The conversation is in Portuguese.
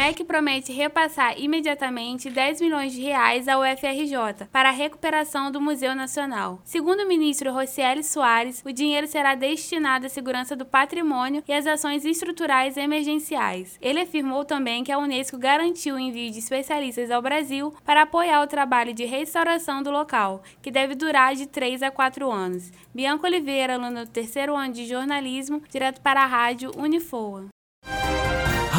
MEC promete repassar imediatamente 10 milhões de reais ao UFRJ para a recuperação do Museu Nacional. Segundo o ministro Rocieli Soares, o dinheiro será destinado à segurança do patrimônio e às ações estruturais emergenciais. Ele afirmou também que a Unesco garantiu o envio de especialistas ao Brasil para apoiar o trabalho de restauração do local, que deve durar de 3 a 4 anos. Bianca Oliveira, aluna do terceiro ano de jornalismo, direto para a rádio Unifoa.